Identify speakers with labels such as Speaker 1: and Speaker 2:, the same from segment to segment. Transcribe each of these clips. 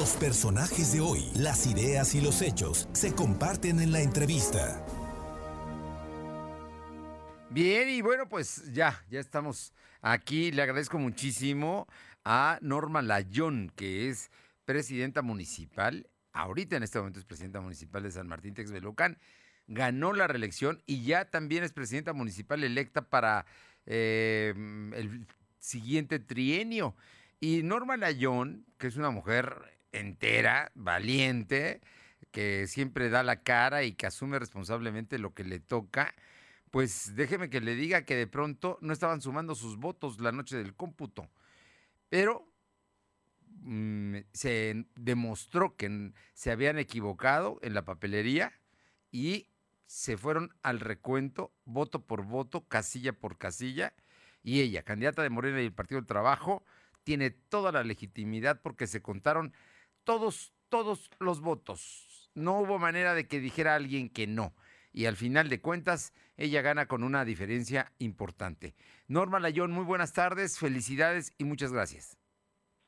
Speaker 1: Los personajes de hoy, las ideas y los hechos se comparten en la entrevista.
Speaker 2: Bien, y bueno, pues ya, ya estamos aquí. Le agradezco muchísimo a Norma Layón, que es presidenta municipal, ahorita en este momento es presidenta municipal de San Martín Texmelucan, ganó la reelección y ya también es presidenta municipal electa para eh, el siguiente trienio. Y Norma Layón, que es una mujer entera, valiente, que siempre da la cara y que asume responsablemente lo que le toca, pues déjeme que le diga que de pronto no estaban sumando sus votos la noche del cómputo. Pero mm, se demostró que se habían equivocado en la papelería y se fueron al recuento, voto por voto, casilla por casilla, y ella, candidata de Morena y el Partido del Trabajo, tiene toda la legitimidad porque se contaron todos, todos los votos. No hubo manera de que dijera alguien que no. Y al final de cuentas, ella gana con una diferencia importante. Norma Layón, muy buenas tardes, felicidades y muchas gracias.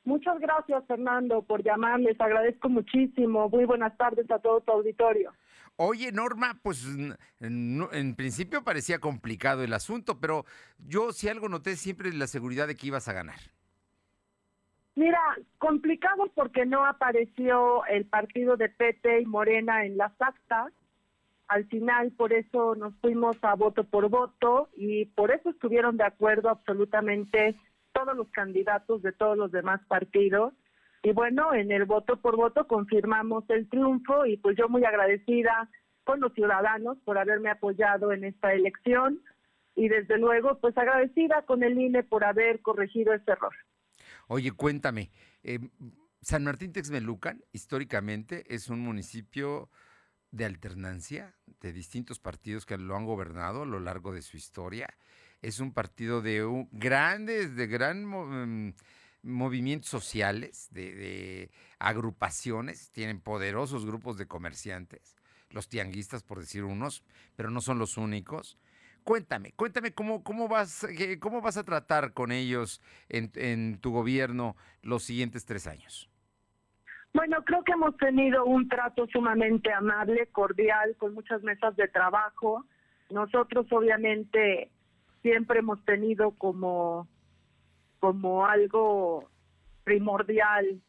Speaker 3: Muchas gracias, Fernando, por llamarles. Agradezco muchísimo. Muy buenas tardes a todo tu auditorio.
Speaker 2: Oye, Norma, pues en, principio parecía complicado el asunto, pero yo si algo noté siempre la seguridad de que ibas a ganar.
Speaker 3: Mira, complicado porque no apareció el partido de PT y Morena en las actas. Al final, por eso nos fuimos a voto por voto y por eso estuvieron de acuerdo absolutamente todos los candidatos de todos los demás partidos. Y bueno, en el voto por voto confirmamos el triunfo y pues yo muy agradecida con los ciudadanos por haberme apoyado en esta elección y desde luego pues agradecida con el INE por haber corregido ese error.
Speaker 2: Oye, cuéntame, eh, San Martín Texmelucan históricamente es un municipio de alternancia de distintos partidos que lo han gobernado a lo largo de su historia. Es un partido de grandes, de gran mm, movimientos sociales, de, agrupaciones, tienen poderosos grupos de comerciantes, los tianguistas por decir unos, pero no son los únicos. Cuéntame, cuéntame cómo, cómo, vas, cómo vas a tratar con ellos en, en tu gobierno los siguientes tres años.
Speaker 3: Bueno, creo que hemos tenido un trato sumamente amable, cordial, con muchas mesas de trabajo. Nosotros obviamente siempre hemos tenido como como algo primordial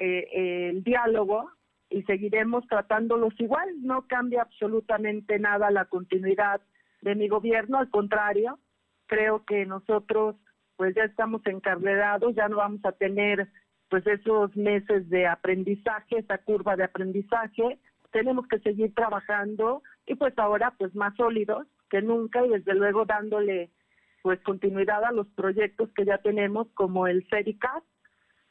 Speaker 3: eh, el diálogo y seguiremos tratándolos igual. No cambia absolutamente nada la continuidad de mi gobierno, al contrario, creo que nosotros pues ya estamos encarrerados, ya no vamos a tener pues esos meses de aprendizaje, esa curva de aprendizaje, tenemos que seguir trabajando y pues ahora pues más sólidos que nunca y desde luego dándole pues continuidad a los proyectos que ya tenemos como el CERICAS,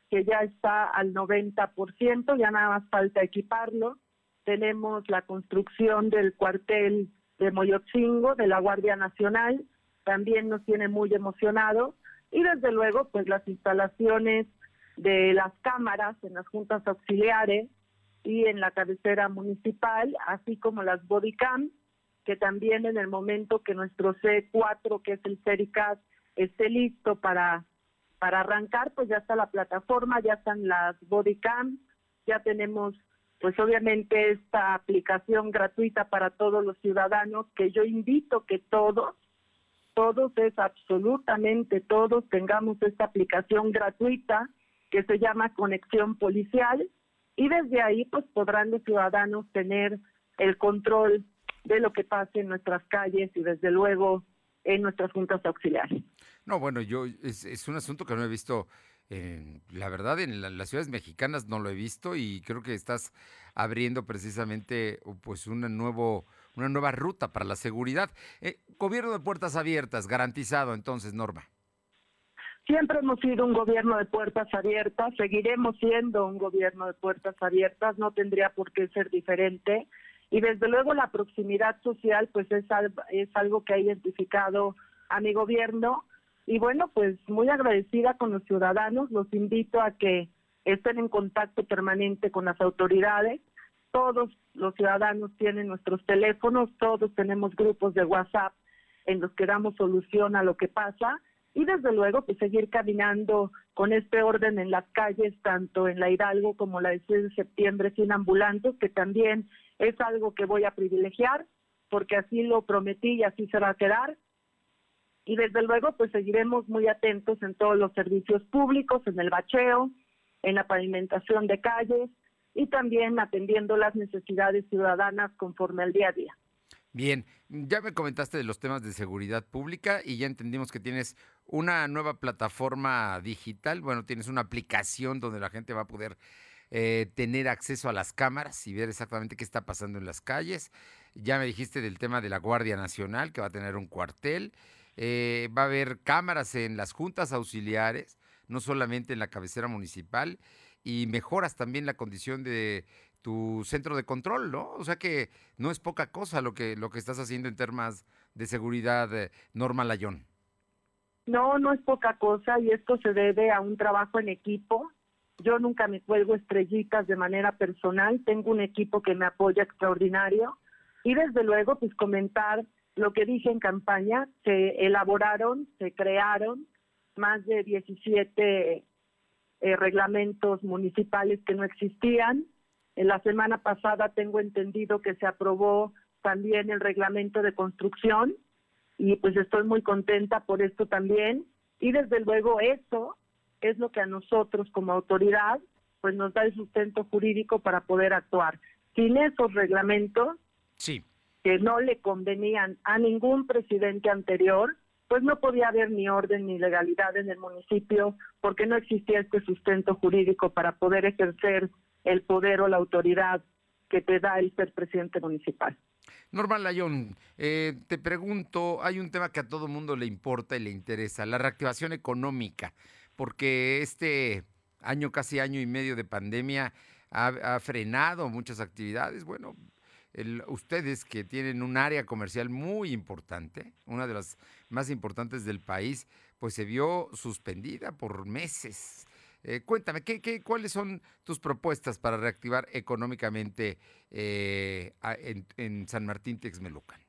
Speaker 3: que ya está al 90%, ya nada más falta equiparlo. Tenemos la construcción del cuartel de Moyotzingo, de la Guardia Nacional, también nos tiene muy emocionado. Y desde luego, pues las instalaciones de las cámaras en las juntas auxiliares y en la cabecera municipal, así como las bodycams, que también en el momento que nuestro C4, que es el CERICAS, esté listo para, para arrancar, pues ya está la plataforma, ya están las bodycams, ya tenemos pues obviamente esta aplicación gratuita para todos los ciudadanos que yo invito que todos, todos es absolutamente todos tengamos esta aplicación gratuita que se llama Conexión Policial y desde ahí pues podrán los ciudadanos tener el control de lo que pase en nuestras calles y desde luego en nuestras juntas auxiliares.
Speaker 2: No, bueno, yo es, un asunto que no he visto, la verdad, en las ciudades mexicanas no lo he visto y creo que estás abriendo precisamente pues una, nuevo, una nueva ruta para la seguridad. Eh, gobierno de puertas abiertas, garantizado entonces, Norma.
Speaker 3: Siempre hemos sido un gobierno de puertas abiertas, seguiremos siendo un gobierno de puertas abiertas, no tendría por qué ser diferente. Y desde luego la proximidad social pues es, es algo que ha identificado a mi gobierno y bueno, pues muy agradecida con los ciudadanos, los invito a que estén en contacto permanente con las autoridades. Todos los ciudadanos tienen nuestros teléfonos, todos tenemos grupos de WhatsApp en los que damos solución a lo que pasa y desde luego pues seguir caminando con este orden en las calles, tanto en la Hidalgo como la de 6 de septiembre sin ambulantes, que también es algo que voy a privilegiar, porque así lo prometí y así se va a quedar. Y desde luego pues seguiremos muy atentos en todos los servicios públicos, en el bacheo, en la pavimentación de calles y también atendiendo las necesidades ciudadanas conforme al día a día.
Speaker 2: Bien, ya me comentaste de los temas de seguridad pública y ya entendimos que tienes una nueva plataforma digital, bueno, tienes una aplicación donde la gente va a poder eh, tener acceso a las cámaras y ver exactamente qué está pasando en las calles. Ya me dijiste del tema de la Guardia Nacional, que va a tener un cuartel. Eh, va a haber cámaras en las juntas auxiliares, no solamente en la cabecera municipal, y mejoras también la condición de tu centro de control, ¿no? O sea que no es poca cosa lo que, lo que estás haciendo en temas de seguridad, eh, Norma Layón.
Speaker 3: No, no es poca cosa y esto se debe a un trabajo en equipo. Yo nunca me cuelgo estrellitas de manera personal, tengo un equipo que me apoya extraordinario y desde luego pues comentar lo que dije en campaña, se elaboraron, se crearon más de 17 eh, reglamentos municipales que no existían, en la semana pasada tengo entendido que se aprobó también el reglamento de construcción y pues estoy muy contenta por esto también. Y desde luego eso es lo que a nosotros como autoridad pues nos da el sustento jurídico para poder actuar. Sin esos reglamentos
Speaker 2: sí.
Speaker 3: Que no le convenían a ningún presidente anterior, pues no podía haber ni orden ni legalidad en el municipio porque no existía este sustento jurídico para poder ejercer el poder o la autoridad que te da el ser presidente municipal.
Speaker 2: Normal Layón, eh, te pregunto, hay un tema que a todo mundo le importa y le interesa, la reactivación económica, porque este año, casi año y medio de pandemia ha, frenado muchas actividades. Bueno, ustedes que tienen un área comercial muy importante, una de las más importantes del país, pues se vio suspendida por meses. Eh, cuéntame, ¿qué, ¿qué, cuáles son tus propuestas para reactivar económicamente eh, en, San Martín Texmelucan?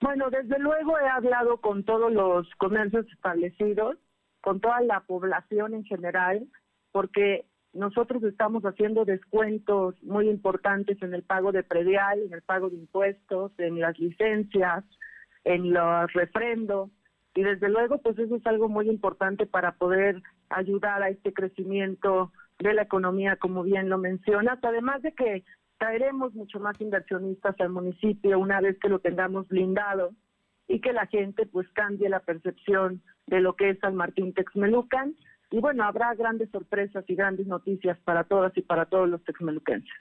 Speaker 3: Bueno, desde luego he hablado con todos los comercios establecidos, con toda la población en general, porque nosotros estamos haciendo descuentos muy importantes en el pago de predial, en el pago de impuestos, en las licencias, en los refrendos. Y desde luego, pues eso es algo muy importante para poder ayudar a este crecimiento de la economía, como bien lo mencionas, además de que traeremos mucho más inversionistas al municipio una vez que lo tengamos blindado y que la gente pues cambie la percepción de lo que es San Martín Texmelucan. Y bueno, habrá grandes sorpresas y grandes noticias para todas y para todos los texmeluquenses.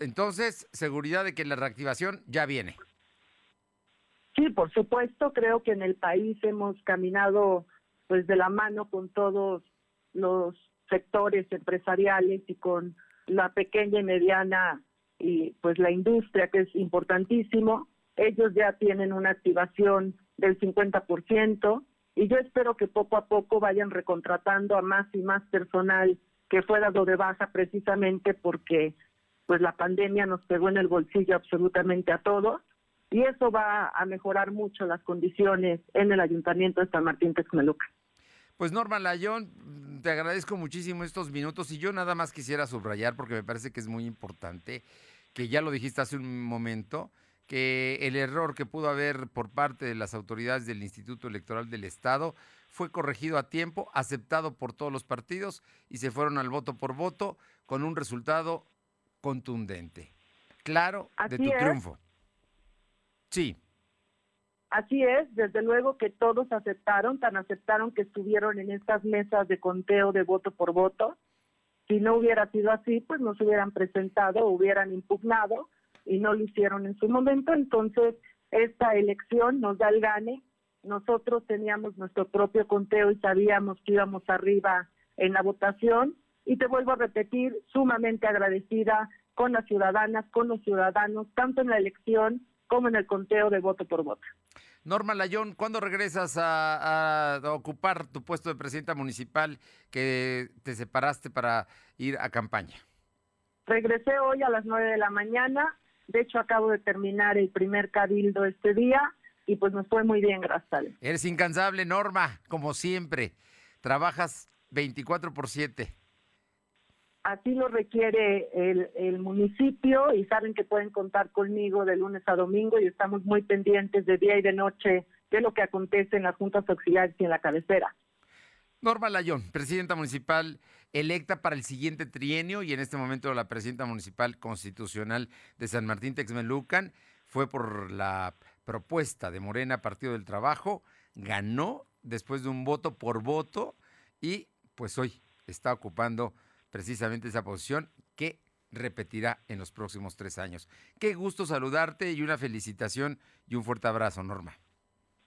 Speaker 2: Entonces, seguridad de que la reactivación ya viene.
Speaker 3: Sí, por supuesto, creo que en el país hemos caminado pues de la mano con todos los sectores empresariales y con la pequeña y mediana y pues la industria que es importantísimo. Ellos ya tienen una activación del 50% y yo espero que poco a poco vayan recontratando a más y más personal que fue dado de baja precisamente porque pues la pandemia nos pegó en el bolsillo absolutamente a todos y eso va a mejorar mucho las condiciones en el Ayuntamiento de San Martín Texmeluca.
Speaker 2: Pues Norma Layón, te agradezco muchísimo estos minutos y yo nada más quisiera subrayar porque me parece que es muy importante, que ya lo dijiste hace un momento, que el error que pudo haber por parte de las autoridades del Instituto Electoral del Estado fue corregido a tiempo, aceptado por todos los partidos y se fueron al voto por voto con un resultado contundente. Claro, de tu triunfo. Sí.
Speaker 3: Así es, desde luego que todos aceptaron, tan aceptaron que estuvieron en estas mesas de conteo de voto por voto. Si no hubiera sido así, pues no se hubieran presentado, hubieran impugnado y no lo hicieron en su momento. Entonces, esta elección nos da el gane. Nosotros teníamos nuestro propio conteo y sabíamos que íbamos arriba en la votación. Y te vuelvo a repetir, sumamente agradecida con las ciudadanas, con los ciudadanos, tanto en la elección como en el conteo de voto por voto.
Speaker 2: Norma Layón, ¿cuándo regresas a, ocupar tu puesto de presidenta municipal que te separaste para ir a campaña?
Speaker 3: Regresé hoy a las nueve de la mañana. De hecho, acabo de terminar el primer cabildo este día y pues nos fue muy bien, gracias a Dios.
Speaker 2: Eres incansable, Norma, como siempre. Trabajas 24 por 7.
Speaker 3: Así lo requiere el, el municipio y saben que pueden contar conmigo de lunes a domingo y estamos muy pendientes de día y de noche de lo que acontece en las juntas auxiliares y en la cabecera.
Speaker 2: Norma Layón, presidenta municipal electa para el siguiente trienio y en este momento la presidenta municipal constitucional de San Martín Texmelucan fue por la propuesta de Morena Partido del Trabajo, ganó después de un voto por voto y pues hoy está ocupando precisamente esa posición que repetirá en los próximos tres años. Qué gusto saludarte y una felicitación y un fuerte abrazo, Norma.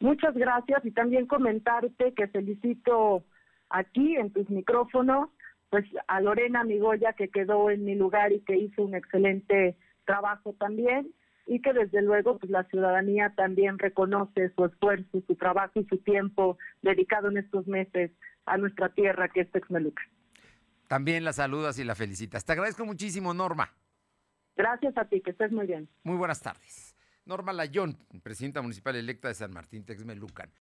Speaker 3: Muchas gracias y también comentarte que felicito aquí en tus micrófonos pues a Lorena Migoya que quedó en mi lugar y que hizo un excelente trabajo también y que desde luego pues la ciudadanía también reconoce su esfuerzo, su trabajo y su tiempo dedicado en estos meses a nuestra tierra que es Texmeluca.
Speaker 2: También la saludas y la felicitas. Te agradezco muchísimo, Norma.
Speaker 3: Gracias a ti, que estés muy bien.
Speaker 2: Muy buenas tardes. Norma Layón, presidenta municipal electa de San Martín Texmelucan.